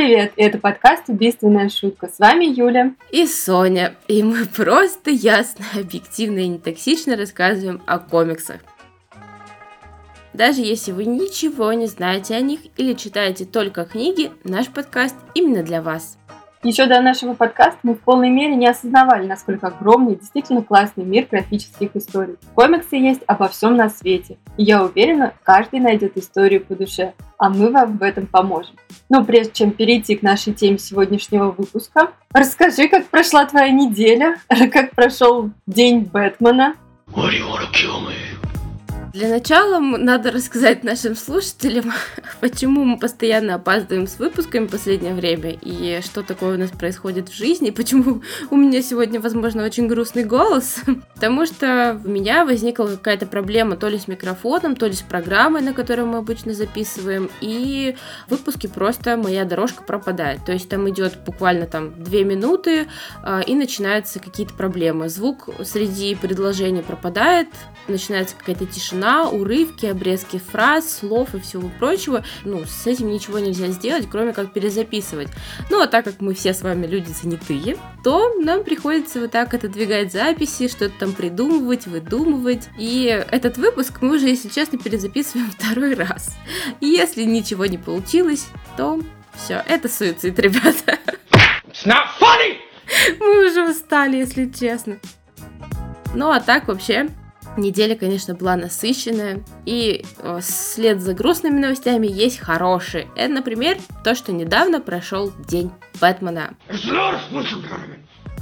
привет! Это подкаст «Убийственная шутка». С вами Юля. И Соня. И мы просто ясно, объективно и нетоксично рассказываем о комиксах. Даже если вы ничего не знаете о них или читаете только книги, наш подкаст именно для вас. Еще до нашего подкаста мы в полной мере не осознавали, насколько огромный и действительно классный мир графических историй. Комиксы есть обо всем на свете, и я уверена, каждый найдет историю по душе, а мы вам в этом поможем. Но прежде чем перейти к нашей теме сегодняшнего выпуска, расскажи, как прошла твоя неделя, как прошел день Бэтмена. Для начала надо рассказать нашим слушателям, почему мы постоянно опаздываем с выпусками в последнее время и что такое у нас происходит в жизни, почему у меня сегодня, возможно, очень грустный голос. Потому что у меня возникла какая-то проблема то ли с микрофоном, то ли с программой, на которой мы обычно записываем, и в выпуске просто моя дорожка пропадает. То есть там идет буквально там две минуты, а, и начинаются какие-то проблемы. Звук среди предложений пропадает, начинается какая-то тишина, тишина, урывки, обрезки фраз, слов и всего прочего. Ну, с этим ничего нельзя сделать, кроме как перезаписывать. Ну, а так как мы все с вами люди занятые, то нам приходится вот так отодвигать записи, что-то там придумывать, выдумывать. И этот выпуск мы уже, если честно, перезаписываем второй раз. И если ничего не получилось, то все, это суицид, ребята. It's not funny! Мы уже устали, если честно. Ну а так вообще, Неделя, конечно, была насыщенная, и э, след за грустными новостями есть хорошие. Это, например, то, что недавно прошел День Бэтмена.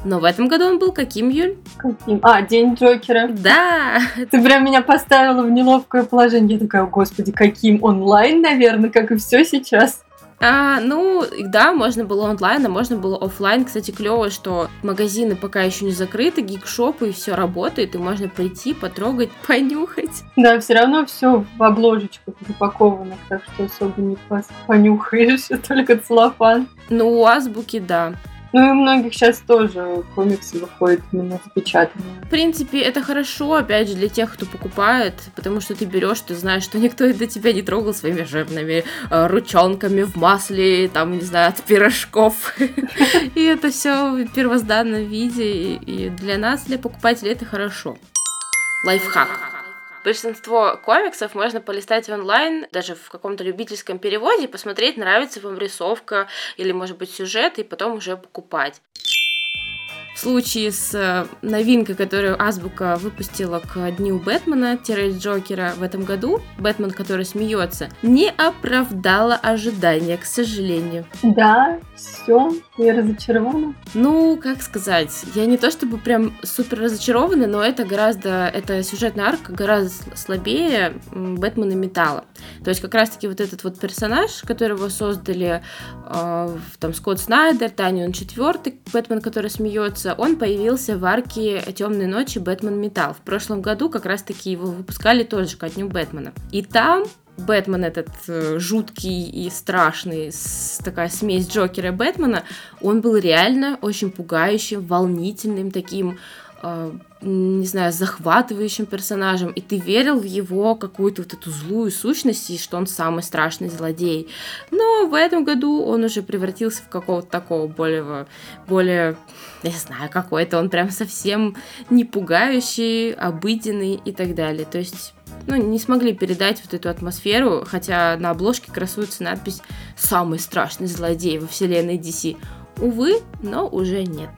Но в этом году он был каким, Юль? Каким? А, День Джокера. Да! Ты прям меня поставила в неловкое положение. Я такая, господи, каким онлайн, наверное, как и все сейчас. А, ну, да, можно было онлайн, а можно было офлайн. Кстати, клево, что магазины пока еще не закрыты, гик-шопы и все работает, и можно прийти, потрогать, понюхать. Да, все равно все в обложечках запаковано, так что особо не понюхаешь, только целлофан. Ну, у азбуки, да. Ну и многих сейчас тоже комиксы выходят именно запечатанные. В принципе, это хорошо, опять же, для тех, кто покупает, потому что ты берешь, ты знаешь, что никто до тебя не трогал своими жирными э, ручонками в масле, там, не знаю, от пирожков. И это все в первозданном виде, и для нас, для покупателей, это хорошо. Лайфхак. Большинство комиксов можно полистать онлайн, даже в каком-то любительском переводе, посмотреть, нравится вам рисовка или, может быть, сюжет, и потом уже покупать. Случае с э, новинкой, которую Азбука выпустила к Дню Бэтмена-Джокера в этом году, Бэтмен, который смеется, не оправдала ожидания, к сожалению. Да, все, я разочарована. Ну, как сказать, я не то чтобы прям супер разочарована, но это гораздо, это сюжетная арка гораздо слабее Бэтмена Металла. То есть как раз-таки вот этот вот персонаж, которого создали э, там Скотт Снайдер, Танион четвертый, Бэтмен, который смеется, Джонса, он появился в арке «Темной ночи. Бэтмен Металл». В прошлом году как раз-таки его выпускали тоже ко дню Бэтмена. И там Бэтмен этот э, жуткий и страшный, с, такая смесь Джокера и Бэтмена, он был реально очень пугающим, волнительным, таким э, не знаю, захватывающим персонажем, и ты верил в его какую-то вот эту злую сущность, и что он самый страшный злодей. Но в этом году он уже превратился в какого-то такого более, более, я знаю, какой-то он прям совсем не пугающий, обыденный и так далее. То есть ну, не смогли передать вот эту атмосферу, хотя на обложке красуется надпись «Самый страшный злодей во вселенной DC». Увы, но уже нет.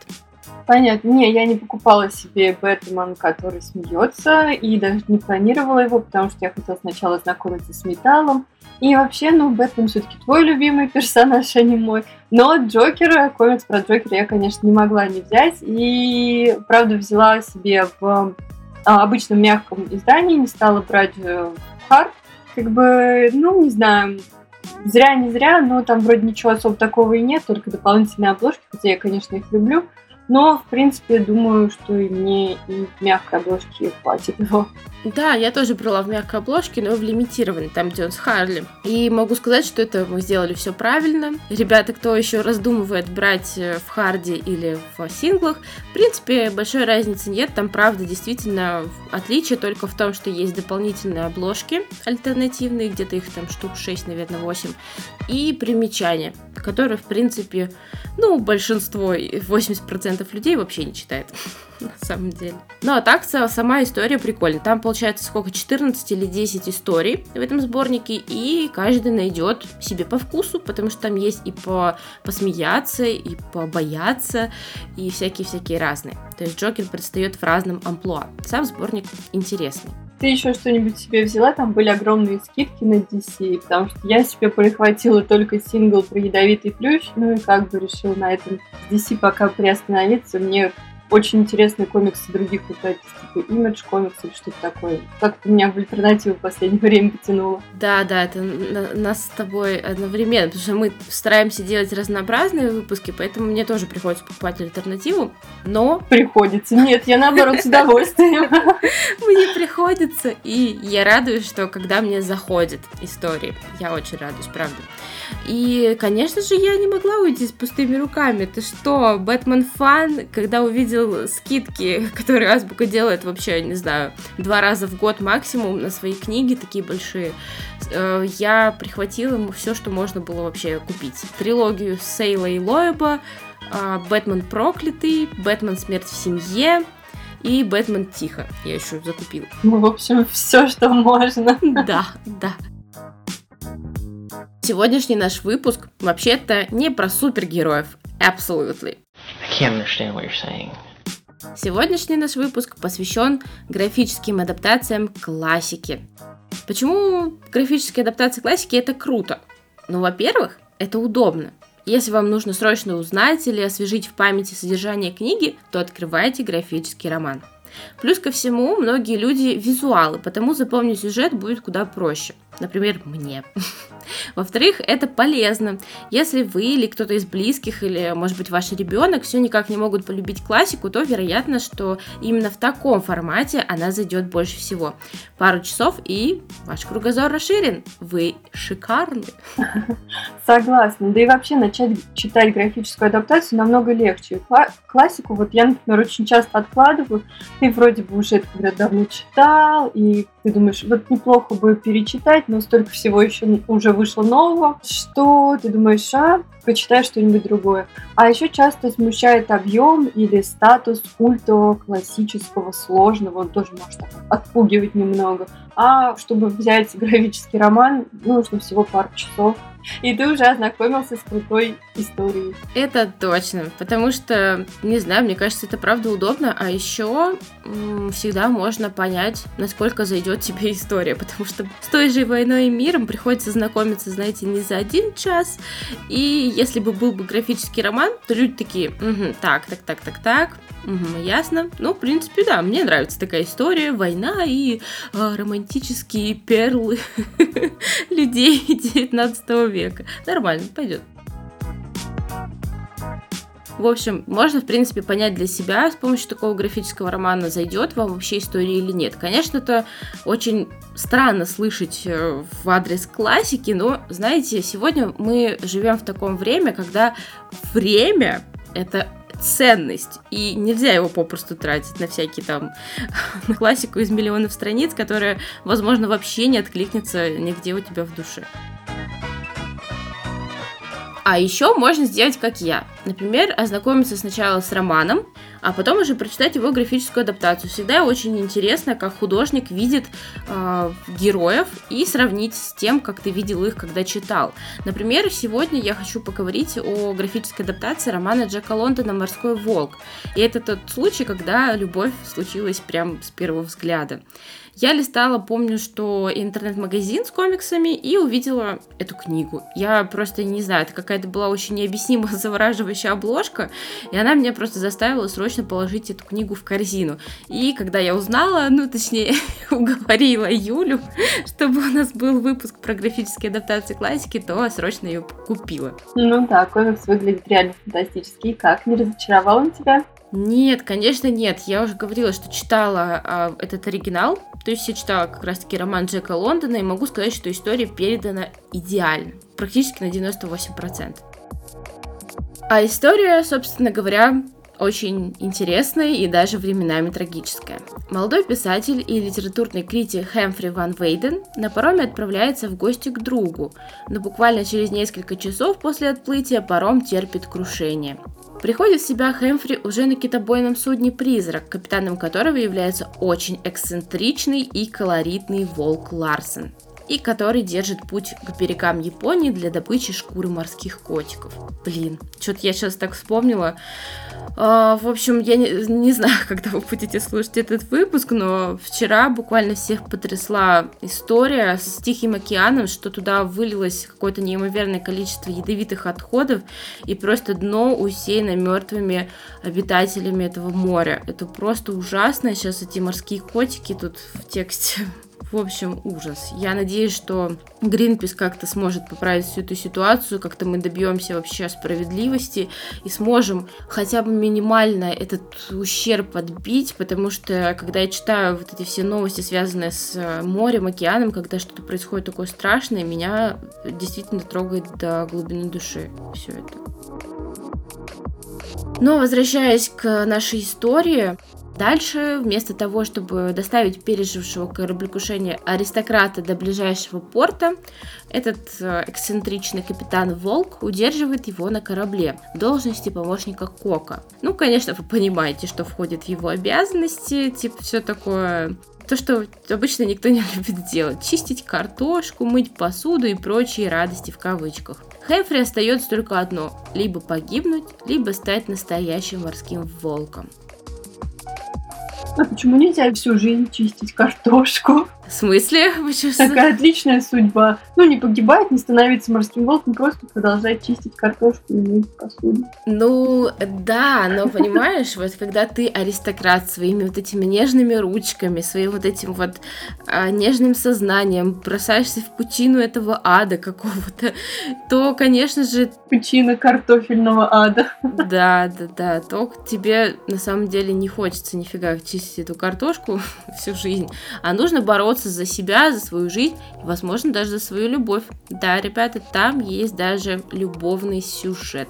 Понятно. Не, я не покупала себе Бэтмен, который смеется, и даже не планировала его, потому что я хотела сначала знакомиться с металлом. И вообще, ну, Бэтмен все-таки твой любимый персонаж, а не мой. Но Джокера, комикс про Джокера я, конечно, не могла не взять. И, правда, взяла себе в а, обычном мягком издании, не стала брать э, хард. Как бы, ну, не знаю, зря, не зря, но там вроде ничего особо такого и нет, только дополнительные обложки, хотя я, конечно, их люблю. Но, в принципе, думаю, что и мне и мягкой обложки хватит его. Да, я тоже брала в мягкой обложке, но в лимитированной, там, где он с Харли. И могу сказать, что это мы сделали все правильно. Ребята, кто еще раздумывает брать э, в харде или в синглах, в принципе, большой разницы нет. Там, правда, действительно отличие только в том, что есть дополнительные обложки альтернативные, где-то их там штук 6, наверное, 8, и примечания, которые, в принципе, ну, большинство, 80% людей вообще не читает на самом деле. Ну, а так, сама история прикольная. Там, получается, сколько, 14 или 10 историй в этом сборнике, и каждый найдет себе по вкусу, потому что там есть и по посмеяться, и побояться, и всякие-всякие разные. То есть Джокер предстает в разном амплуа. Сам сборник интересный. Ты еще что-нибудь себе взяла? Там были огромные скидки на DC, потому что я себе прихватила только сингл про ядовитый плющ, ну и как бы решила на этом DC пока приостановиться. Мне очень интересные комиксы других издательств, типа Image комикс или что-то такое. Как-то меня в альтернативу в последнее время потянуло. Да, да, это на, нас с тобой одновременно, потому что мы стараемся делать разнообразные выпуски, поэтому мне тоже приходится покупать альтернативу, но... Приходится. Нет, я наоборот с удовольствием. Мне приходится, и я радуюсь, что когда мне заходят истории, я очень радуюсь, правда. И, конечно же, я не могла уйти с пустыми руками. Ты что, Бэтмен фан, когда увидел скидки, которые Азбука делает вообще, не знаю, два раза в год максимум на свои книги, такие большие, э, я прихватила ему все, что можно было вообще купить. Трилогию Сейла и Лоеба, а, Бэтмен проклятый, Бэтмен смерть в семье, и Бэтмен Тихо я еще закупила. Ну, в общем, все, что можно. Да, да. Сегодняшний наш выпуск вообще-то не про супергероев. Absolutely. Сегодняшний наш выпуск посвящен графическим адаптациям классики. Почему графические адаптации классики это круто? Ну, во-первых, это удобно. Если вам нужно срочно узнать или освежить в памяти содержание книги, то открывайте графический роман. Плюс ко всему, многие люди визуалы, потому запомнить сюжет будет куда проще – например, мне. Во-вторых, это полезно. Если вы или кто-то из близких, или, может быть, ваш ребенок все никак не могут полюбить классику, то вероятно, что именно в таком формате она зайдет больше всего. Пару часов, и ваш кругозор расширен. Вы шикарны. Согласна. Да и вообще начать читать графическую адаптацию намного легче. Классику, вот я, например, очень часто откладываю. Ты вроде бы уже это когда давно читал, и ты думаешь, вот неплохо бы перечитать, но столько всего еще уже вышло нового, что ты думаешь, а, почитай что-нибудь другое. А еще часто смущает объем или статус культового, классического, сложного, он тоже может отпугивать немного. А чтобы взять графический роман, нужно всего пару часов и ты уже ознакомился с крутой историей. Это точно, потому что, не знаю, мне кажется, это правда удобно, а еще всегда можно понять, насколько зайдет тебе история, потому что с той же войной и миром приходится знакомиться, знаете, не за один час, и если бы был бы графический роман, то люди такие, угу, так, так, так, так, так, угу, ясно. Ну, в принципе, да, мне нравится такая история, война и э, романтические перлы людей 19 века. Нормально, пойдет. В общем, можно, в принципе, понять для себя с помощью такого графического романа, зайдет вам вообще история или нет. Конечно, это очень странно слышать э, в адрес классики, но, знаете, сегодня мы живем в таком время, когда время это ценность, и нельзя его попросту тратить на всякие там, на классику из миллионов страниц, которая, возможно, вообще не откликнется нигде у тебя в душе. А еще можно сделать как я. Например, ознакомиться сначала с романом, а потом уже прочитать его графическую адаптацию. Всегда очень интересно, как художник видит э, героев и сравнить с тем, как ты видел их, когда читал. Например, сегодня я хочу поговорить о графической адаптации романа Джека Лондона «Морской волк». И это тот случай, когда любовь случилась прям с первого взгляда. Я листала, помню, что интернет-магазин с комиксами и увидела эту книгу. Я просто не знаю, это какая-то была очень необъяснимо завораживающая обложка, и она меня просто заставила срочно положить эту книгу в корзину. И когда я узнала, ну, точнее, уговорила Юлю, чтобы у нас был выпуск про графические адаптации классики, то срочно ее купила. Ну да, комикс выглядит реально фантастически. И как, не разочаровал он тебя? Нет, конечно, нет. Я уже говорила, что читала а, этот оригинал. То есть я читала как раз-таки роман Джека Лондона и могу сказать, что история передана идеально. Практически на 98%. А история, собственно говоря, очень интересная и даже временами трагическая. Молодой писатель и литературный критик Хэмфри Ван Вейден на пароме отправляется в гости к другу, но буквально через несколько часов после отплытия паром терпит крушение. Приходит в себя Хэмфри уже на китобойном судне «Призрак», капитаном которого является очень эксцентричный и колоритный волк Ларсен и который держит путь к берегам Японии для добычи шкуры морских котиков. Блин, что-то я сейчас так вспомнила. А, в общем, я не, не знаю, когда вы будете слушать этот выпуск, но вчера буквально всех потрясла история с Тихим океаном, что туда вылилось какое-то неимоверное количество ядовитых отходов, и просто дно усеяно мертвыми обитателями этого моря. Это просто ужасно. Сейчас эти морские котики тут в тексте в общем, ужас. Я надеюсь, что Гринпис как-то сможет поправить всю эту ситуацию, как-то мы добьемся вообще справедливости и сможем хотя бы минимально этот ущерб отбить, потому что когда я читаю вот эти все новости, связанные с э, морем, океаном, когда что-то происходит такое страшное, меня действительно трогает до глубины души все это. Но возвращаясь к нашей истории, Дальше, вместо того, чтобы доставить пережившего кораблекрушение аристократа до ближайшего порта, этот э, эксцентричный капитан Волк удерживает его на корабле в должности помощника Кока. Ну, конечно, вы понимаете, что входит в его обязанности, типа все такое то, что обычно никто не любит делать. Чистить картошку, мыть посуду и прочие радости в кавычках. Хэмфри остается только одно – либо погибнуть, либо стать настоящим морским волком. А почему нельзя всю жизнь чистить картошку? В смысле? Такая отличная судьба. Ну, не погибать, не становиться морским волком, просто продолжать чистить картошку и мыть посуду. Ну, да, но понимаешь, вот когда ты аристократ своими вот этими нежными ручками, своим вот этим вот а, нежным сознанием бросаешься в пучину этого ада какого-то, то, конечно же... Пучина картофельного ада. Да, да, да, то тебе на самом деле не хочется нифига чистить эту картошку всю жизнь, а нужно бороться бороться за себя, за свою жизнь и, возможно, даже за свою любовь. Да, ребята, там есть даже любовный сюжет.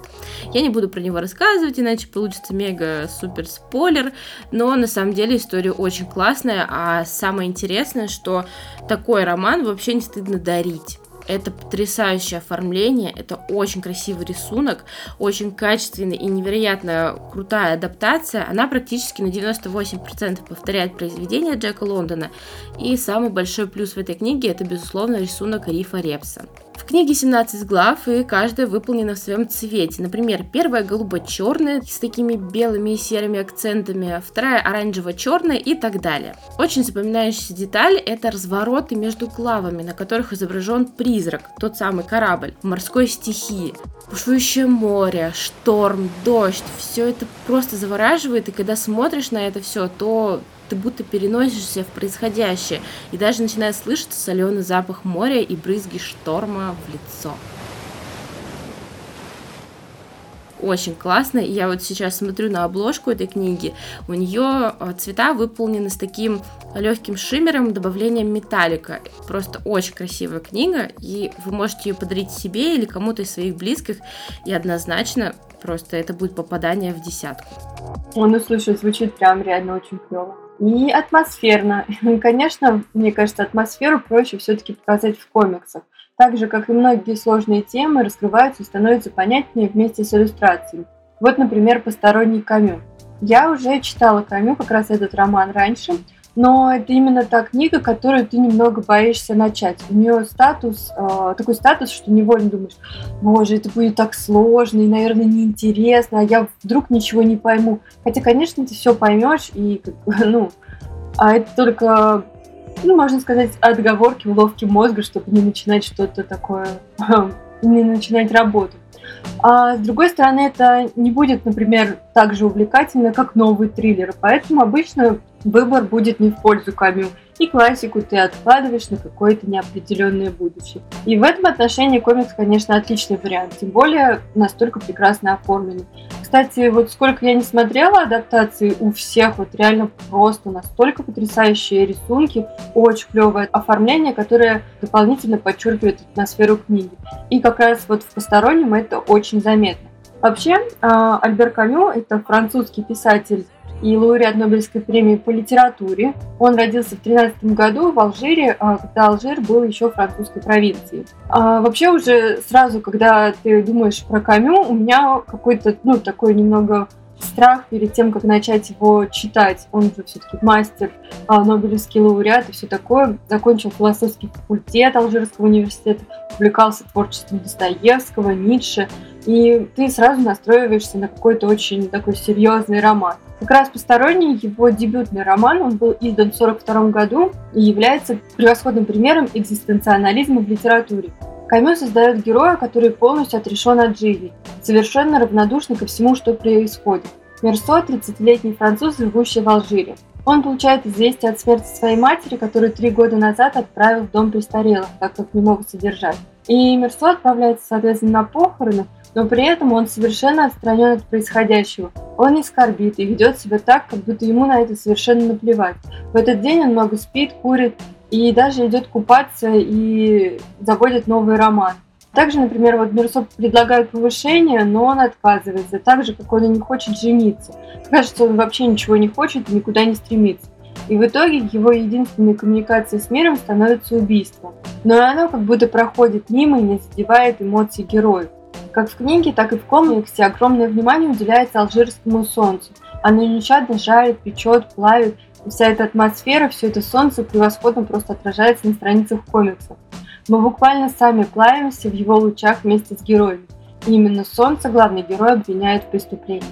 Я не буду про него рассказывать, иначе получится мега-супер спойлер, но на самом деле история очень классная, а самое интересное, что такой роман вообще не стыдно дарить. Это потрясающее оформление, это очень красивый рисунок, очень качественный и невероятно крутая адаптация. Она практически на 98% повторяет произведение Джека Лондона. И самый большой плюс в этой книге это, безусловно, рисунок Рифа Репса. В книге 17 глав, и каждая выполнена в своем цвете. Например, первая голубо-черная с такими белыми и серыми акцентами, вторая оранжево-черная и так далее. Очень запоминающаяся деталь – это развороты между главами, на которых изображен призрак, тот самый корабль, морской стихии. Бушующее море, шторм, дождь – все это просто завораживает, и когда смотришь на это все, то ты будто переносишься в происходящее, и даже начинает слышаться соленый запах моря и брызги шторма в лицо. Очень классно. И я вот сейчас смотрю на обложку этой книги. У нее а, цвета выполнены с таким легким шиммером, добавлением металлика. Просто очень красивая книга, и вы можете ее подарить себе или кому-то из своих близких, и однозначно просто это будет попадание в десятку. Он, ну слушай, звучит прям реально очень клево и атмосферно. Конечно, мне кажется, атмосферу проще все-таки показать в комиксах. Так же, как и многие сложные темы, раскрываются и становятся понятнее вместе с иллюстрациями. Вот, например, «Посторонний Камю». Я уже читала Камю, как раз этот роман раньше, но это именно та книга, которую ты немного боишься начать. У нее статус, э, такой статус, что невольно думаешь, боже, это будет так сложно и, наверное, неинтересно, а я вдруг ничего не пойму. Хотя, конечно, ты все поймешь, и, ну, а это только, ну, можно сказать, отговорки, уловки мозга, чтобы не начинать что-то такое, не начинать работу. А с другой стороны, это не будет, например, так же увлекательно, как новый триллер. Поэтому обычно выбор будет не в пользу Камю. и классику ты откладываешь на какое-то неопределенное будущее. И в этом отношении комикс, конечно, отличный вариант, тем более настолько прекрасно оформленный. Кстати, вот сколько я не смотрела адаптации, у всех вот реально просто настолько потрясающие рисунки, очень клевое оформление, которое дополнительно подчеркивает атмосферу книги. И как раз вот в постороннем это очень заметно. Вообще, а, Альбер Камю – это французский писатель и лауреат Нобелевской премии по литературе. Он родился в 13 году в Алжире, а, когда Алжир был еще французской провинцией. А, вообще уже сразу, когда ты думаешь про Камю, у меня какой-то, ну, такой немного страх перед тем, как начать его читать. Он же все-таки мастер, а, Нобелевский лауреат и все такое. Закончил философский факультет Алжирского университета, увлекался творчеством Достоевского, Ницше. И ты сразу настраиваешься на какой-то очень такой серьезный роман. Как раз «Посторонний» его дебютный роман, он был издан в 1942 году и является превосходным примером экзистенциализма в литературе. Камю создает героя, который полностью отрешен от жизни, совершенно равнодушный ко всему, что происходит. Мерсо – 30-летний француз, живущий в Алжире. Он получает известие от смерти своей матери, которую три года назад отправил в дом престарелых, так как не могут содержать. И Мерсо отправляется, соответственно, на похороны, но при этом он совершенно отстранен от происходящего. Он не скорбит и ведет себя так, как будто ему на это совершенно наплевать. В этот день он много спит, курит и даже идет купаться и заводит новый роман. Также, например, вот Мерсоп предлагает повышение, но он отказывается, так же, как он и не хочет жениться. Кажется, он вообще ничего не хочет и никуда не стремится. И в итоге его единственной коммуникацией с миром становится убийство. Но оно как будто проходит мимо и не задевает эмоции героев. Как в книге, так и в комиксе огромное внимание уделяется алжирскому солнцу. Оно нещадно жарит, печет, плавит, вся эта атмосфера, все это солнце превосходно просто отражается на страницах комикса. Мы буквально сами плавимся в его лучах вместе с героями. И именно солнце главный герой обвиняет в преступлении.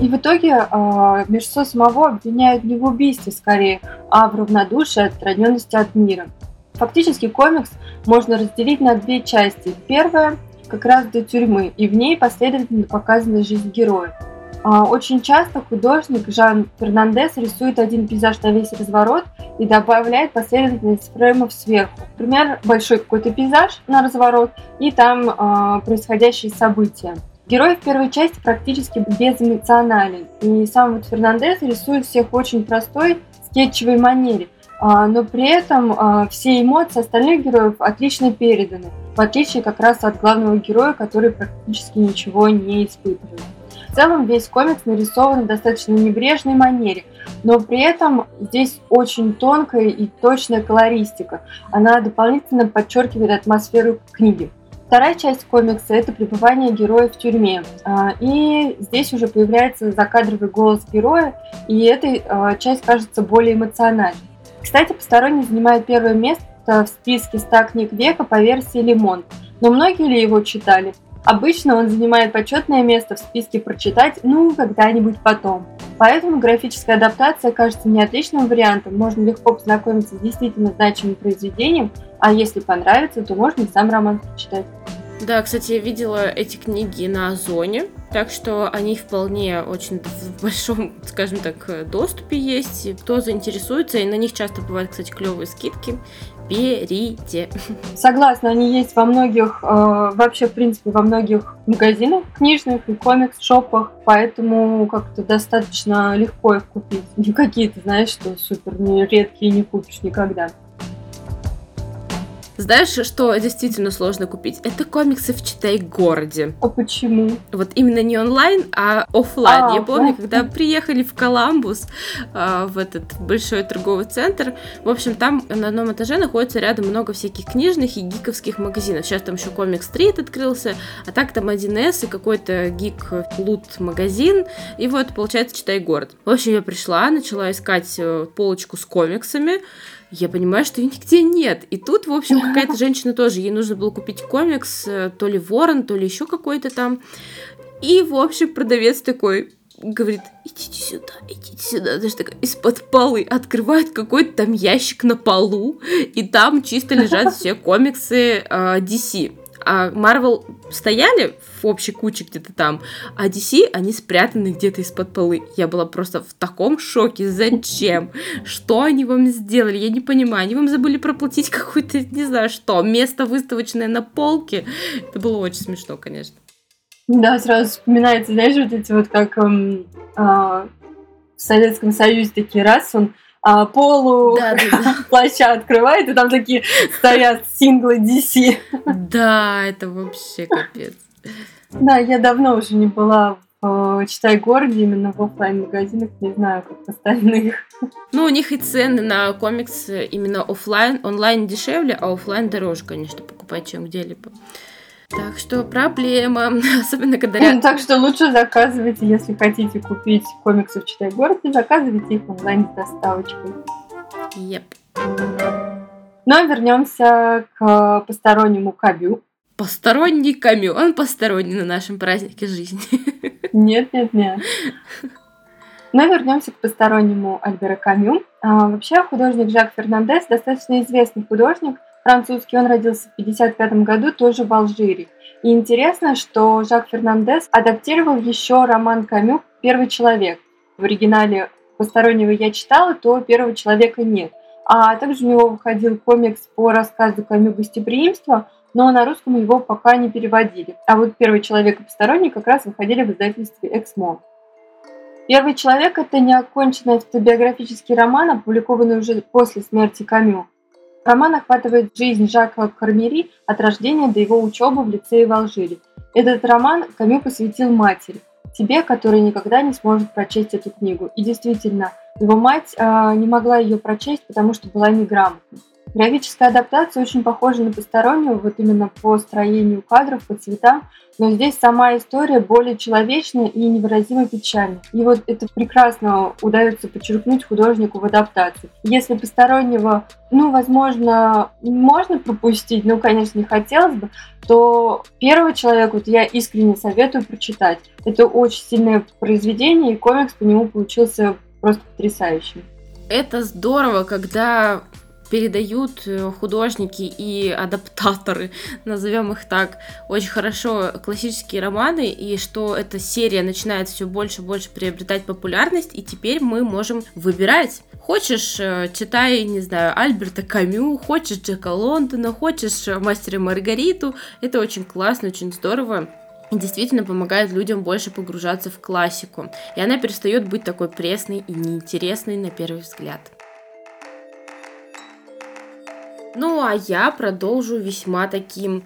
И в итоге э, Мерсо самого обвиняют не в убийстве скорее, а в равнодушии, отстраненности от мира. Фактически комикс можно разделить на две части. Первая как раз до тюрьмы, и в ней последовательно показана жизнь героя. А, очень часто художник Жан Фернандес рисует один пейзаж на весь разворот и добавляет последовательность фреймов сверху. Например, большой какой-то пейзаж на разворот и там э, происходящие события. Герой в первой части практически безэмоционален, и сам вот Фернандес рисует всех в очень простой скетчевой манере, а, но при этом все эмоции остальных героев отлично переданы, в отличие как раз от главного героя, который практически ничего не испытывает. В целом весь комикс нарисован в достаточно небрежной манере, но при этом здесь очень тонкая и точная колористика. Она дополнительно подчеркивает атмосферу книги. Вторая часть комикса – это пребывание героя в тюрьме. А, и здесь уже появляется закадровый голос героя, и эта часть кажется более эмоциональной. Кстати, «Посторонний» занимает первое место в списке 100 книг века по версии Лимон. Но многие ли его читали? Обычно он занимает почетное место в списке прочитать, ну, когда-нибудь потом. Поэтому графическая адаптация кажется не отличным вариантом, можно легко познакомиться с действительно значимым произведением, а если понравится, то можно и сам роман прочитать. Да, кстати, я видела эти книги на Озоне, так что они вполне очень в большом, скажем так, доступе есть. Кто заинтересуется, и на них часто бывают, кстати, клевые скидки, берите. Согласна, они есть во многих, э, вообще, в принципе, во многих магазинах книжных и комикс-шопах, поэтому как-то достаточно легко их купить. Не какие-то, знаешь, что супер не редкие не купишь никогда. Знаешь, что действительно сложно купить? Это комиксы в Читай-городе. А почему? Вот именно не онлайн, а офлайн. А, Я помню, да? когда приехали в Коламбус, а, в этот большой торговый центр, в общем, там на одном этаже находится рядом много всяких книжных и гиковских магазинов. Сейчас там еще Комик Стрит открылся, а так там 1С и какой-то гик лут магазин. И вот, получается, Читай-город. В общем, я пришла, начала искать э, полочку с комиксами, я понимаю, что ее нигде нет. И тут, в общем, какая-то женщина тоже, ей нужно было купить комикс, э, то ли Ворон, то ли еще какой-то там. И, в общем, продавец такой говорит, идите сюда, идите сюда. Даже так из-под полы открывает какой-то там ящик на полу, и там чисто лежат все комиксы э, DC. А Marvel стояли в общей куче где-то там, а DC, они спрятаны где-то из-под полы. Я была просто в таком шоке. Зачем? Что они вам сделали? Я не понимаю. Они вам забыли проплатить какое-то, не знаю что, место выставочное на полке. Это было очень смешно, конечно. Да, сразу вспоминается, знаешь, вот эти вот как эм, э, в Советском Союзе такие раз он а, полу да, да, да. плаща открывает, и там такие стоят синглы DC. Да, это вообще капец. Да, я давно уже не была в «Читай городе», именно в офлайн магазинах не знаю, как остальных. Ну, у них и цены на комикс именно офлайн, онлайн дешевле, а офлайн дороже, конечно, покупать, чем где-либо. Так что проблема, особенно когда... Ну, так что лучше заказывайте, если хотите купить комиксы в Читай городе, заказывайте их онлайн с доставочкой. Yep. Но вернемся к постороннему Кабю. Посторонний Камю, он посторонний на нашем празднике жизни. Нет, нет, нет. Но вернемся к постороннему Альбера Камю. А, вообще художник Жак Фернандес достаточно известный художник, французский, он родился в 1955 году тоже в Алжире. И интересно, что Жак Фернандес адаптировал еще роман Камю «Первый человек». В оригинале постороннего я читала, то «Первого человека» нет. А также у него выходил комикс по рассказу Камю «Гостеприимство», но на русском его пока не переводили. А вот «Первый человек» и «Посторонний» как раз выходили в издательстве «Эксмо». «Первый человек» — это неоконченный автобиографический роман, опубликованный уже после смерти Камю. Роман охватывает жизнь Жака Кармери от рождения до его учебы в лицее в Алжире. Этот роман Камю посвятил матери, тебе, который никогда не сможет прочесть эту книгу. И действительно, его мать э, не могла ее прочесть, потому что была неграмотной. Графическая адаптация очень похожа на постороннюю, вот именно по строению кадров, по цветам, но здесь сама история более человечная и невыразимо печальна. И вот это прекрасно удается подчеркнуть художнику в адаптации. Если постороннего, ну, возможно, можно пропустить, ну, конечно, не хотелось бы, то первого человека вот я искренне советую прочитать. Это очень сильное произведение, и комикс по нему получился просто потрясающим. Это здорово, когда передают э, художники и адаптаторы, назовем их так, очень хорошо классические романы, и что эта серия начинает все больше и больше приобретать популярность, и теперь мы можем выбирать. Хочешь, э, читай, не знаю, Альберта Камю, хочешь Джека Лондона, хочешь Мастера Маргариту. Это очень классно, очень здорово и действительно помогает людям больше погружаться в классику. И она перестает быть такой пресной и неинтересной на первый взгляд. Ну, а я продолжу весьма таким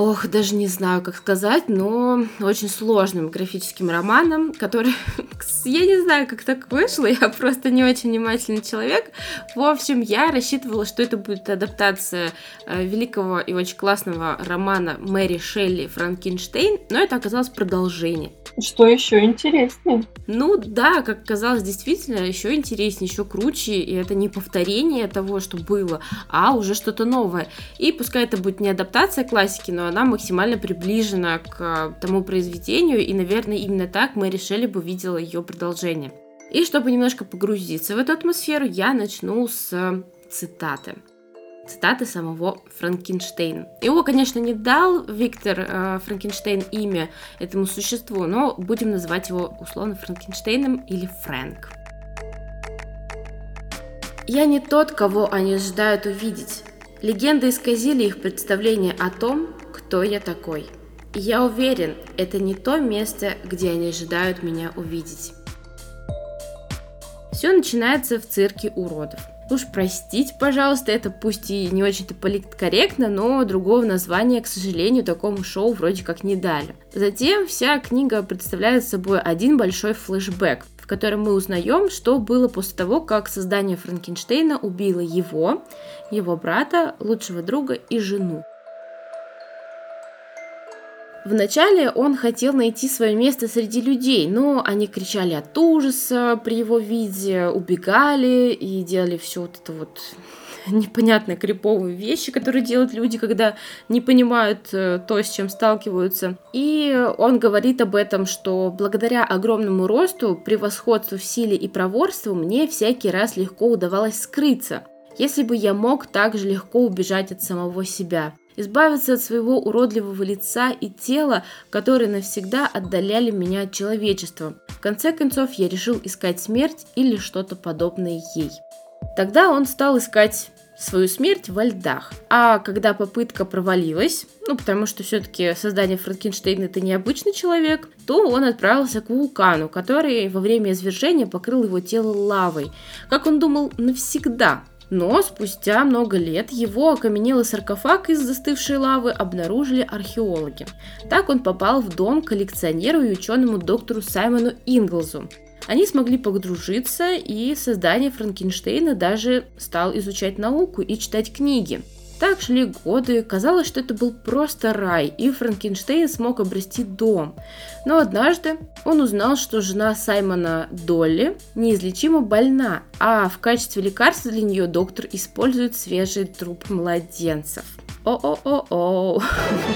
ох, даже не знаю, как сказать, но очень сложным графическим романом, который, я не знаю, как так вышло, я просто не очень внимательный человек. В общем, я рассчитывала, что это будет адаптация э, великого и очень классного романа Мэри Шелли «Франкенштейн», но это оказалось продолжение. Что еще интереснее? Ну да, как казалось, действительно, еще интереснее, еще круче, и это не повторение того, что было, а уже что-то новое. И пускай это будет не адаптация классики, но она максимально приближена к э, тому произведению, и, наверное, именно так мы решили бы видела ее продолжение. И чтобы немножко погрузиться в эту атмосферу, я начну с цитаты. Цитаты самого Франкенштейна. Его, конечно, не дал Виктор э, Франкенштейн имя этому существу, но будем называть его условно Франкенштейном или Фрэнк. Я не тот, кого они ожидают увидеть. Легенды исказили их представление о том, кто я такой. И я уверен, это не то место, где они ожидают меня увидеть. Все начинается в цирке уродов. Уж простите, пожалуйста, это пусть и не очень-то политкорректно, но другого названия, к сожалению, такому шоу вроде как не дали. Затем вся книга представляет собой один большой флешбэк, в котором мы узнаем, что было после того, как создание Франкенштейна убило его, его брата, лучшего друга и жену. Вначале он хотел найти свое место среди людей, но они кричали от ужаса при его виде, убегали и делали все вот это вот непонятные криповые вещи, которые делают люди, когда не понимают э, то, с чем сталкиваются. И он говорит об этом, что благодаря огромному росту, превосходству в силе и проворству мне всякий раз легко удавалось скрыться если бы я мог так же легко убежать от самого себя. Избавиться от своего уродливого лица и тела, которые навсегда отдаляли меня от человечества. В конце концов, я решил искать смерть или что-то подобное ей. Тогда он стал искать свою смерть во льдах. А когда попытка провалилась, ну, потому что все-таки создание Франкенштейна это необычный человек, то он отправился к вулкану, который во время извержения покрыл его тело лавой. Как он думал, навсегда. Но спустя много лет его окаменелый саркофаг из застывшей лавы обнаружили археологи. Так он попал в дом коллекционеру и ученому доктору Саймону Инглзу. Они смогли подружиться, и создание Франкенштейна даже стал изучать науку и читать книги. Так шли годы, казалось, что это был просто рай, и Франкенштейн смог обрести дом. Но однажды он узнал, что жена Саймона Долли неизлечимо больна, а в качестве лекарства для нее доктор использует свежий труп младенцев. О-о-о-о.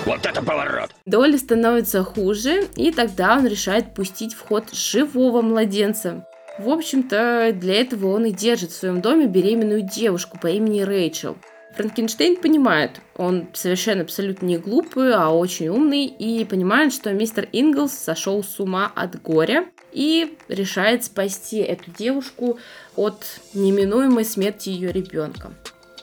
Вот это поворот! Долли становится хуже, и тогда он решает пустить в ход живого младенца. В общем-то, для этого он и держит в своем доме беременную девушку по имени Рэйчел. Франкенштейн понимает, он совершенно абсолютно не глупый, а очень умный, и понимает, что мистер Инглс сошел с ума от горя и решает спасти эту девушку от неминуемой смерти ее ребенка.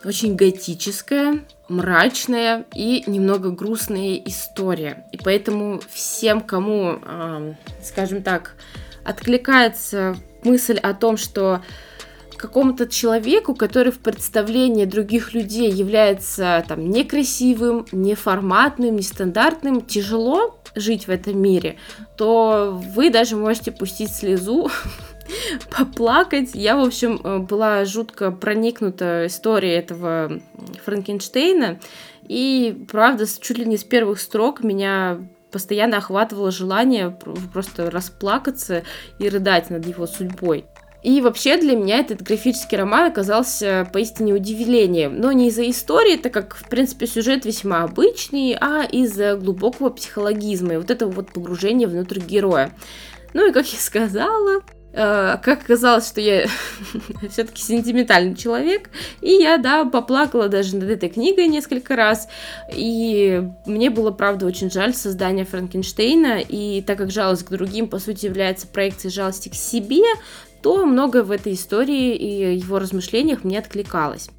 Очень готическая, мрачная и немного грустная история. И поэтому всем, кому, скажем так, откликается мысль о том, что какому-то человеку, который в представлении других людей является там некрасивым, неформатным, нестандартным, тяжело жить в этом мире, то вы даже можете пустить слезу, поплакать. Я, в общем, э, была жутко проникнута историей этого Франкенштейна, и, правда, чуть ли не с первых строк меня постоянно охватывало желание просто расплакаться и рыдать над его судьбой. И вообще для меня этот графический роман оказался поистине удивлением. Но не из-за истории, так как, в принципе, сюжет весьма обычный, а из-за глубокого психологизма и вот этого вот погружения внутрь героя. Ну и, как я сказала, Uh, как оказалось, что я все-таки сентиментальный человек, и я, да, поплакала даже над этой книгой несколько раз, и мне было, правда, очень жаль создания Франкенштейна, и так как жалость к другим, по сути, является проекцией жалости к себе, то многое в этой истории и его размышлениях мне откликалось.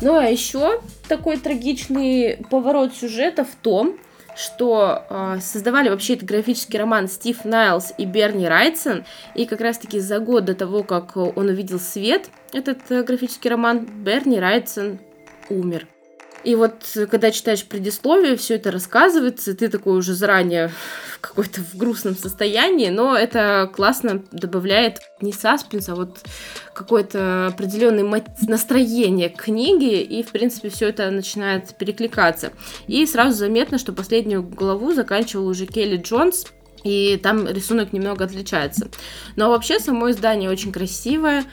Ну а еще такой трагичный поворот сюжета в том, что э, создавали вообще этот графический роман Стив Найлс и Берни Райтсон, и как раз-таки за год до того, как он увидел свет, этот э, графический роман, Берни Райтсон умер. И вот, когда читаешь предисловие, все это рассказывается, ты такой уже заранее в какой-то в грустном состоянии, но это классно добавляет не саспенс, а вот какое-то определенное настроение к книге, и, в принципе, все это начинает перекликаться. И сразу заметно, что последнюю главу заканчивал уже Келли Джонс, и там рисунок немного отличается. Но вообще само издание очень красивое,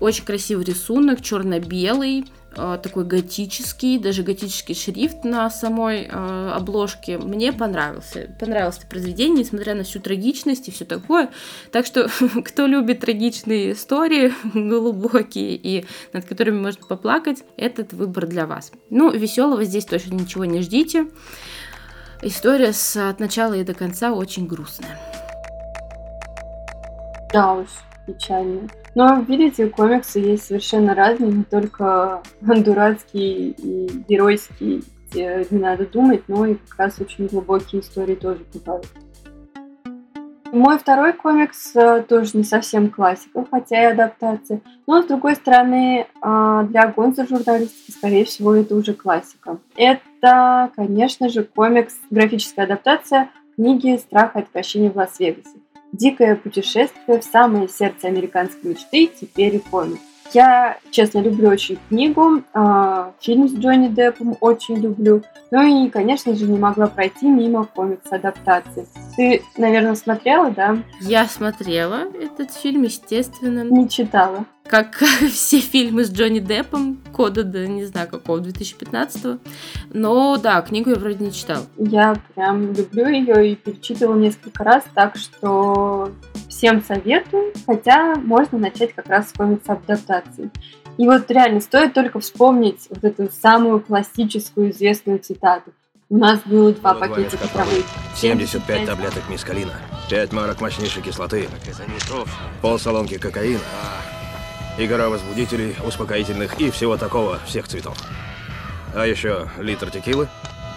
очень красивый рисунок, черно-белый, Э, такой готический, даже готический шрифт на самой э, обложке. Мне понравился. Понравилось это произведение, несмотря на всю трагичность и все такое. Так что, кто любит трагичные истории, глубокие и над которыми можно поплакать, этот выбор для вас. Ну, веселого здесь точно ничего не ждите. История с, от начала и до конца очень грустная. Да уж, печально. Но, видите, комиксы есть совершенно разные, не только дурацкие и геройские, где не надо думать, но и как раз очень глубокие истории тоже бывают. Мой второй комикс э, тоже не совсем классика, хотя и адаптация. Но, с другой стороны, а, для гонза журналистики, скорее всего, это уже классика. Это, конечно же, комикс, графическая адаптация книги «Страх и отвращение в Лас-Вегасе». Дикое путешествие в самое сердце американской мечты теперь и комикс. Я, честно, люблю очень книгу, э, фильм с Джонни Деппом очень люблю. Ну и, конечно же, не могла пройти мимо комикс-адаптации. Ты, наверное, смотрела, да? Я смотрела этот фильм, естественно. Не читала. Как все фильмы с Джонни Деппом, кода, да, не знаю какого, 2015 Но да, книгу я вроде не читала. Я прям люблю ее и перечитывала несколько раз, так что всем советую, хотя можно начать как раз с комикс-адаптации. И вот реально стоит только вспомнить вот эту самую классическую известную цитату. У нас было два пакетика травы. 75 таблеток мискалина, 5 марок мощнейшей кислоты, пол солонки кокаина, и гора возбудителей, успокоительных и всего такого, всех цветов. А еще литр текилы,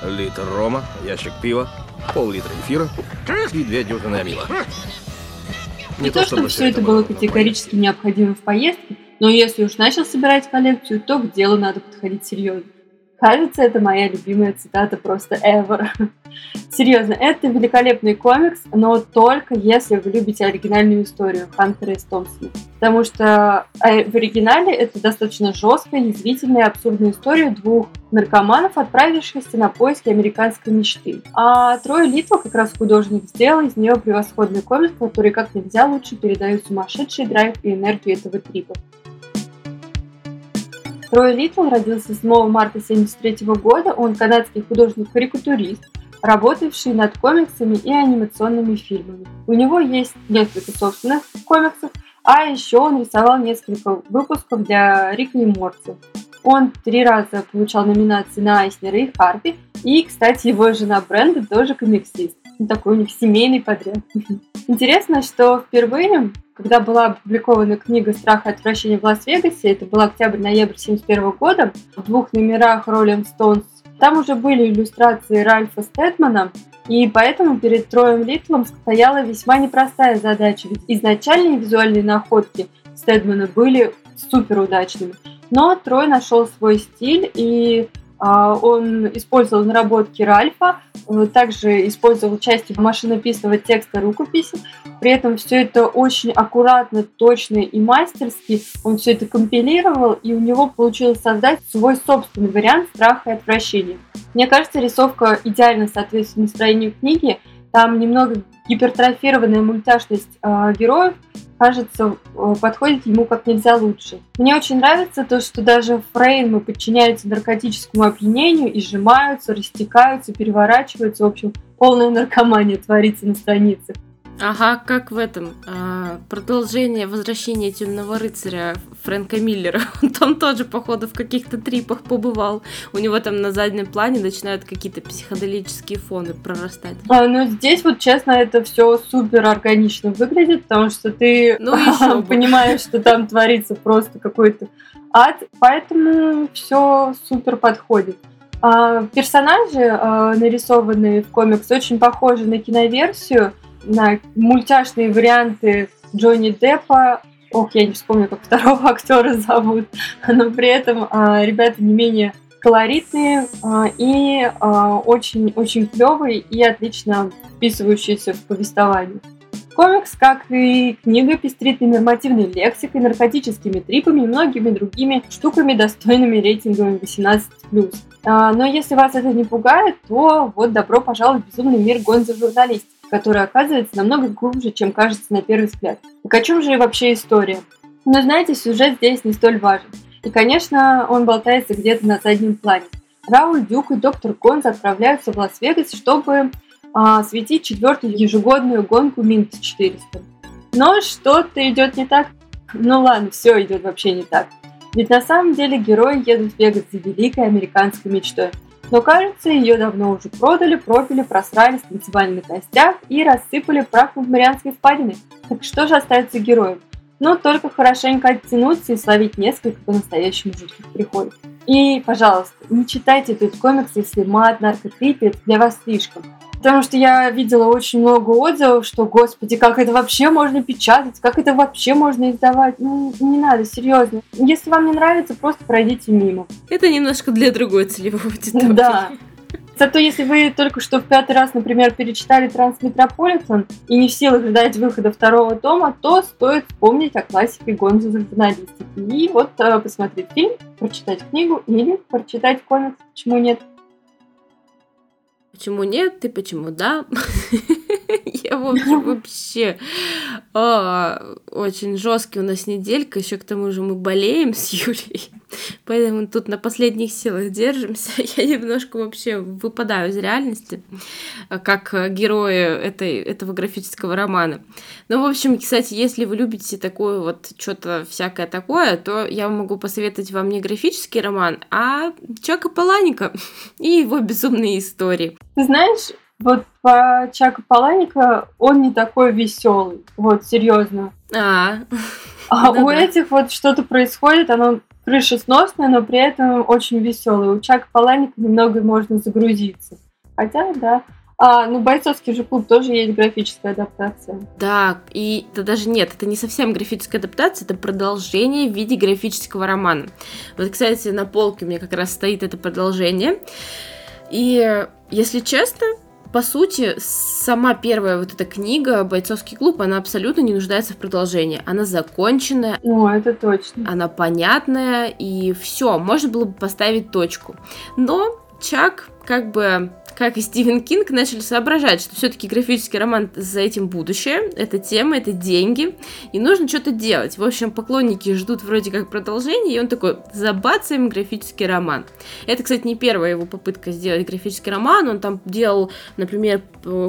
литр рома, ящик пива, пол-литра эфира и две дюжины амила. Не, Не то, чтобы, чтобы все это было категорически необходимо в поездке, но если уж начал собирать коллекцию, то к делу надо подходить серьезно. Кажется, это моя любимая цитата просто ever. Серьезно, это великолепный комикс, но только если вы любите оригинальную историю Хантера и Томпсона. Потому что э, в оригинале это достаточно жесткая, язвительная, абсурдная история двух наркоманов, отправившихся на поиски американской мечты. А Трой Литва, как раз художник, сделал из нее превосходный комикс, который как нельзя лучше передает сумасшедший драйв и энергию этого трипа. Трой Литл родился 7 марта 1973 года. Он канадский художник-карикатурист, работавший над комиксами и анимационными фильмами. У него есть несколько собственных комиксов, а еще он рисовал несколько выпусков для Рика и Морти. Он три раза получал номинации на Айснера и Харпи, и, кстати, его жена Бренда тоже комиксист. Такой у них семейный подряд. Интересно, что впервые когда была опубликована книга «Страх и отвращение в Лас-Вегасе», это был октябрь-ноябрь 1971 года, в двух номерах Rolling Stones, там уже были иллюстрации Ральфа Стэтмана, и поэтому перед Троем Литлом стояла весьма непростая задача, ведь изначальные визуальные находки Стэтмана были супер удачными. Но Трой нашел свой стиль, и он использовал наработки Ральфа, также использовал части машинописного текста рукописи. При этом все это очень аккуратно, точно и мастерски. Он все это компилировал, и у него получилось создать свой собственный вариант страха и отвращения. Мне кажется, рисовка идеально соответствует настроению книги. Там немного гипертрофированная мультяшность э, героев, кажется, э, подходит ему как нельзя лучше. Мне очень нравится то, что даже фреймы подчиняются наркотическому опьянению и сжимаются, растекаются, переворачиваются. В общем, полная наркомания творится на странице. Ага, как в этом. А, продолжение возвращения темного рыцаря Фрэнка Миллера. Он там тоже, походу, в каких-то трипах побывал. У него там на заднем плане начинают какие-то психоделические фоны прорастать. А, ну, здесь вот, честно, это все супер органично выглядит, потому что ты ну, понимаешь, что там творится просто какой-то ад, поэтому все супер подходит. А, персонажи, а, нарисованные в комикс, очень похожи на киноверсию, на мультяшные варианты Джонни Деппа. Ох, я не вспомню, как второго актера зовут, но при этом а, ребята не менее колоритные а, и очень-очень а, клевые и отлично вписывающиеся в повествование. Комикс, как и книга, пестрит нормативной лексикой, наркотическими трипами и многими другими штуками, достойными рейтингами 18+. Но если вас это не пугает, то вот добро пожаловать в безумный мир гонзо журналистики которая оказывается намного глубже, чем кажется на первый взгляд. Так о чем же вообще история? Но знаете, сюжет здесь не столь важен. И, конечно, он болтается где-то на заднем плане. Рауль Дюк и доктор Гонз отправляются в Лас-Вегас, чтобы а, осветить четвертую ежегодную гонку Минт 400. Но что-то идет не так. Ну ладно, все идет вообще не так. Ведь на самом деле герои едут в Вегас за великой американской мечтой. Но кажется, ее давно уже продали, пропили, просрали, станцевали на костях и рассыпали прах в Марианской впадины. Так что же остается героем? Ну, только хорошенько оттянуться и словить несколько по-настоящему жутких приходов. И, пожалуйста, не читайте этот комикс, если мат, наркотрипет для вас слишком. Потому что я видела очень много отзывов, что, господи, как это вообще можно печатать, как это вообще можно издавать. Ну, не надо, серьезно. Если вам не нравится, просто пройдите мимо. Это немножко для другой целевой аудитории. Да. Зато если вы только что в пятый раз, например, перечитали Трансметрополитен и не в силах ждать выхода второго тома, то стоит вспомнить о классике Гонзо журналистики. И вот э, посмотреть фильм, прочитать книгу или прочитать комикс. Почему нет? Почему нет, ты почему да? Я, в общем, вообще а, очень жесткий у нас неделька, еще к тому же мы болеем с Юлей. Поэтому тут на последних силах держимся. Я немножко вообще выпадаю из реальности, как герои этой, этого графического романа. Ну, в общем, кстати, если вы любите такое вот что-то всякое такое, то я могу посоветовать вам не графический роман, а Чака Паланика и его безумные истории. Знаешь, вот по Чака Паланика он не такой веселый. Вот, серьезно. А, а у этих вот что-то происходит, оно крышесносное, но при этом очень веселое. У Чака Паланика немного можно загрузиться. Хотя, да. А, ну, бойцовский же клуб тоже есть графическая адаптация. Да, и это даже нет, это не совсем графическая адаптация, это продолжение в виде графического романа. Вот, кстати, на полке у меня как раз стоит это продолжение. И, если честно, по сути, сама первая вот эта книга «Бойцовский клуб», она абсолютно не нуждается в продолжении. Она законченная. О, это точно. Она понятная, и все, можно было бы поставить точку. Но Чак как бы как и Стивен Кинг, начали соображать, что все-таки графический роман за этим будущее, это тема, это деньги, и нужно что-то делать. В общем, поклонники ждут вроде как продолжения, и он такой, забацаем графический роман. Это, кстати, не первая его попытка сделать графический роман, он там делал, например,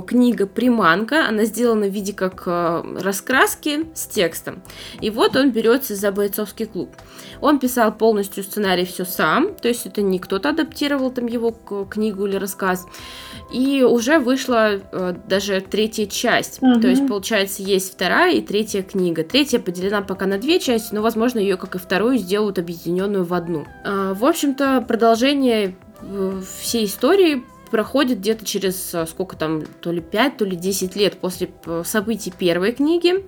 книга «Приманка», она сделана в виде как э, раскраски с текстом. И вот он берется за бойцовский клуб. Он писал полностью сценарий все сам, то есть это не кто-то адаптировал там его книгу или рассказ. И уже вышла э, даже третья часть. Угу. То есть, получается, есть вторая и третья книга. Третья поделена пока на две части, но, возможно, ее, как и вторую, сделают объединенную в одну. Э, в общем-то, продолжение э, всей истории проходит где-то через э, сколько там, то ли 5, то ли 10 лет после э, событий первой книги.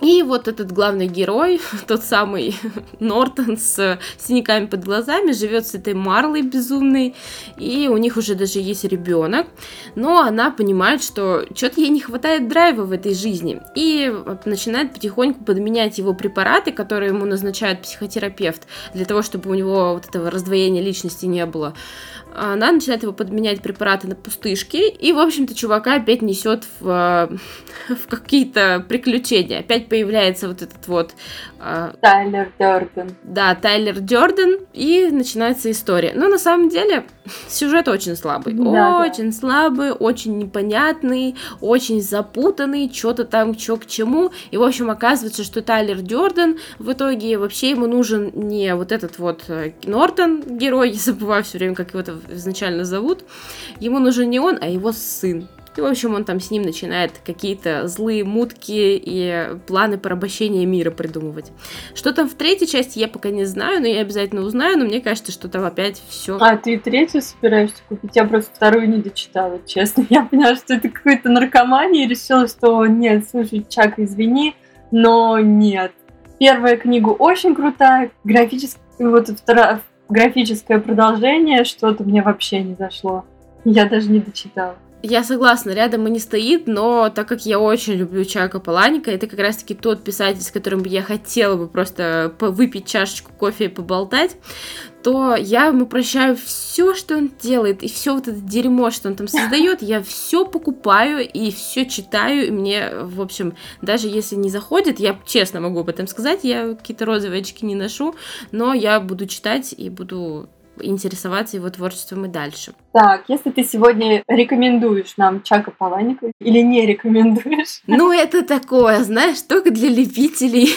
И вот этот главный герой, тот самый Нортон с синяками под глазами, живет с этой Марлой безумной, и у них уже даже есть ребенок, но она понимает, что что-то ей не хватает драйва в этой жизни, и начинает потихоньку подменять его препараты, которые ему назначает психотерапевт, для того, чтобы у него вот этого раздвоения личности не было она начинает его подменять препараты на пустышки, и, в общем-то, чувака опять несет в, в какие-то приключения. Опять появляется вот этот вот... А, Тайлер Дёрден. Да, Тайлер Дёрден, и начинается история. Но на самом деле сюжет очень слабый. Да, очень да. слабый, очень непонятный, очень запутанный, что-то там, что к чему. И, в общем, оказывается, что Тайлер Дёрден в итоге вообще ему нужен не вот этот вот э, Нортон, герой, я забываю все время, как его-то изначально зовут, ему нужен не он, а его сын. И, в общем, он там с ним начинает какие-то злые мутки и планы порабощения мира придумывать. Что там в третьей части, я пока не знаю, но я обязательно узнаю, но мне кажется, что там опять все. А, ты третью собираешься купить? Я просто вторую не дочитала, честно. Я поняла, что это какой-то наркомания и решила, что нет, слушай, Чак, извини, но нет. Первая книга очень крутая, графически, вот вторая, графическое продолжение, что-то мне вообще не зашло. Я даже не дочитала. Я согласна, рядом и не стоит, но так как я очень люблю Чака Паланика, это как раз-таки тот писатель, с которым я хотела бы просто выпить чашечку кофе и поболтать, то я ему прощаю все, что он делает, и все вот это дерьмо, что он там создает, я все покупаю и все читаю, и мне, в общем, даже если не заходит, я честно могу об этом сказать, я какие-то розовые очки не ношу, но я буду читать и буду интересоваться его творчеством и дальше. Так, если ты сегодня рекомендуешь нам Чака Паланика или не рекомендуешь? Ну, это такое, знаешь, только для любителей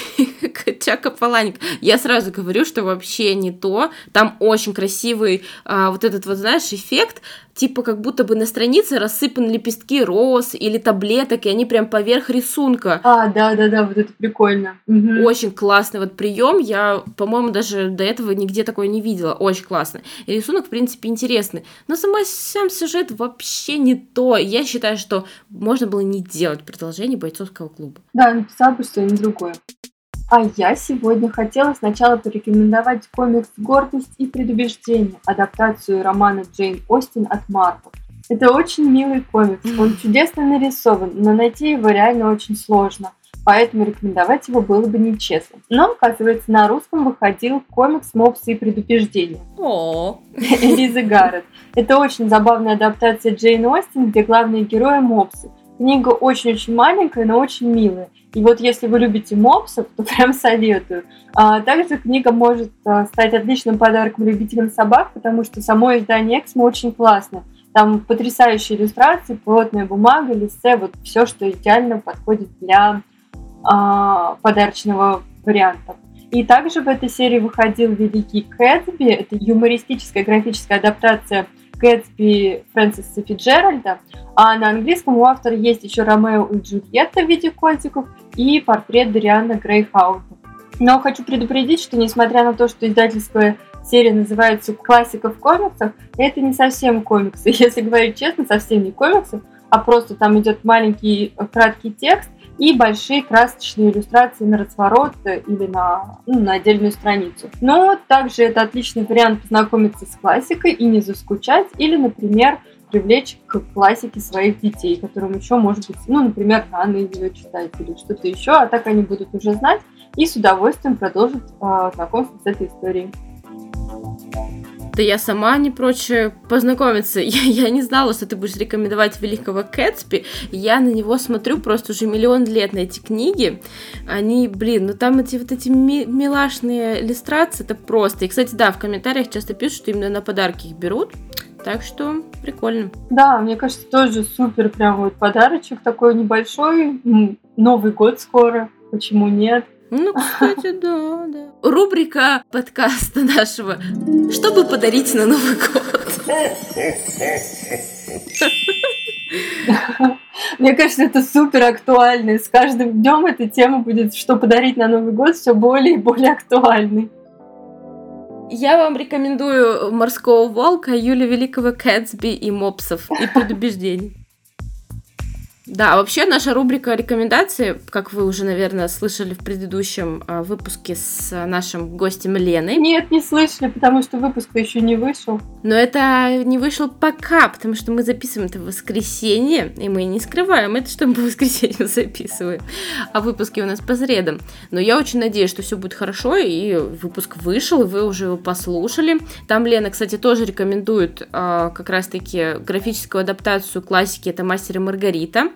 Чака Паланика. Я сразу говорю, что вообще не то. Там очень красивый а, вот этот вот, знаешь, эффект типа как будто бы на странице рассыпаны лепестки роз или таблеток, и они прям поверх рисунка. А, да-да-да, вот это прикольно. Угу. Очень классный вот прием, я, по-моему, даже до этого нигде такое не видела, очень классно. И рисунок, в принципе, интересный, но сама, сам сюжет вообще не то. Я считаю, что можно было не делать продолжение бойцовского клуба. Да, написал бы что-нибудь другое. А я сегодня хотела сначала порекомендовать комикс «Гордость и предубеждение», адаптацию романа Джейн Остин от Марвел. Это очень милый комикс, он чудесно нарисован, но найти его реально очень сложно, поэтому рекомендовать его было бы нечестно. Но, оказывается, на русском выходил комикс «Мопсы и предупреждения». О, Элизы Гаррет. Это очень забавная адаптация Джейн Остин, где главные герои мопсы – книга очень-очень маленькая, но очень милая. И вот если вы любите мопсов, то прям советую. А, также книга может а, стать отличным подарком любителям собак, потому что само издание Эксмо очень классное. Там потрясающие иллюстрации, плотная бумага, листе, вот все, что идеально подходит для а, подарочного варианта. И также в этой серии выходил «Великий Кэтсби». Это юмористическая графическая адаптация Кэтсби Фрэнсиса Фиджеральда. А на английском у автора есть еще «Ромео и Джульетта» в виде котиков и портрет Дариана Грейхауза. Но хочу предупредить, что несмотря на то, что издательская серия называется «Классика в комиксах», это не совсем комиксы. Если говорить честно, совсем не комиксы, а просто там идет маленький краткий текст, и большие красочные иллюстрации на разворот или на, ну, на отдельную страницу. Но также это отличный вариант познакомиться с классикой и не заскучать, или, например, привлечь к классике своих детей, которым еще, может быть, ну, например, рано ее читать или что-то еще, а так они будут уже знать и с удовольствием продолжат э, знакомство с этой историей. Да я сама не прочь познакомиться. Я, я не знала, что ты будешь рекомендовать великого Кэтсби. Я на него смотрю просто уже миллион лет на эти книги. Они, блин, ну там эти вот эти ми- милашные иллюстрации, это просто. И, кстати, да, в комментариях часто пишут, что именно на подарки их берут. Так что прикольно. Да, мне кажется, тоже супер прям вот подарочек такой небольшой. Новый год скоро, почему нет? Ну, кстати, да, да. Рубрика подкаста нашего «Чтобы подарить на Новый год». Мне кажется, это супер актуально. С каждым днем эта тема будет, что подарить на Новый год, все более и более актуальной. Я вам рекомендую «Морского волка», Юля Великого, Кэтсби и Мопсов и предубеждений. Да, вообще наша рубрика рекомендации, как вы уже, наверное, слышали в предыдущем а, выпуске с нашим гостем Леной. Нет, не слышали, потому что выпуск еще не вышел. Но это не вышел пока, потому что мы записываем это в воскресенье, и мы не скрываем это, что мы по воскресенью записываем, а выпуски у нас по средам. Но я очень надеюсь, что все будет хорошо, и выпуск вышел, и вы уже его послушали. Там Лена, кстати, тоже рекомендует а, как раз-таки графическую адаптацию классики «Это мастер и Маргарита».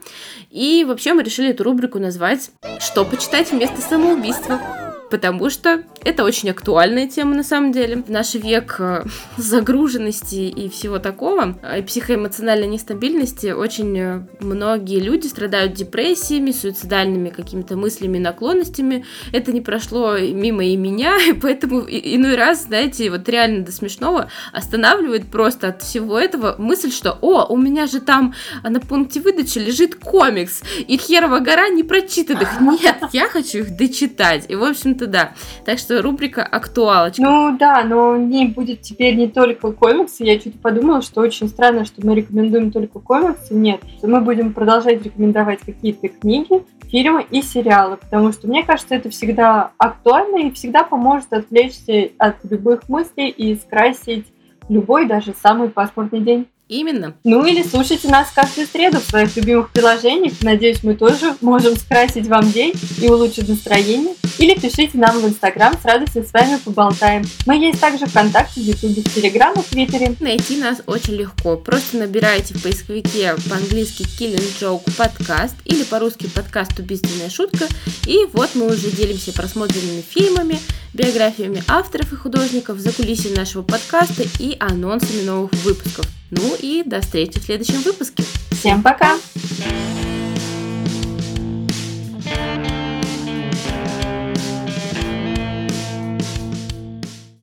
И вообще мы решили эту рубрику назвать «Что почитать вместо самоубийства?» Потому что это очень актуальная тема на самом деле. В наш век э, загруженности и всего такого, и психоэмоциональной нестабильности очень э, многие люди страдают депрессиями, суицидальными какими-то мыслями, наклонностями. Это не прошло мимо и меня, и поэтому иной раз, знаете, вот реально до смешного останавливает просто от всего этого мысль, что «О, у меня же там на пункте выдачи лежит комикс, и херова гора не прочитанных». Нет, я хочу их дочитать. И, в общем, общем-то, да. Так что рубрика «Актуалочка». Ну да, но в ней будет теперь не только комиксы. Я чуть подумала, что очень странно, что мы рекомендуем только комиксы. Нет, мы будем продолжать рекомендовать какие-то книги, фильмы и сериалы, потому что мне кажется, это всегда актуально и всегда поможет отвлечься от любых мыслей и скрасить любой, даже самый пасмурный день. Именно. Ну или слушайте нас каждую среду в своих любимых приложениях. Надеюсь, мы тоже можем скрасить вам день и улучшить настроение. Или пишите нам в Инстаграм, с радостью с вами поболтаем. Мы есть также ВКонтакте, в Ютубе, в Телеграм и в Твиттере. Найти нас очень легко. Просто набирайте в поисковике по-английски Killing Joke подкаст или по-русски подкаст Убийственная шутка. И вот мы уже делимся просмотренными фильмами, биографиями авторов и художников, за закулисьем нашего подкаста и анонсами новых выпусков. Ну и до встречи в следующем выпуске. Всем пока!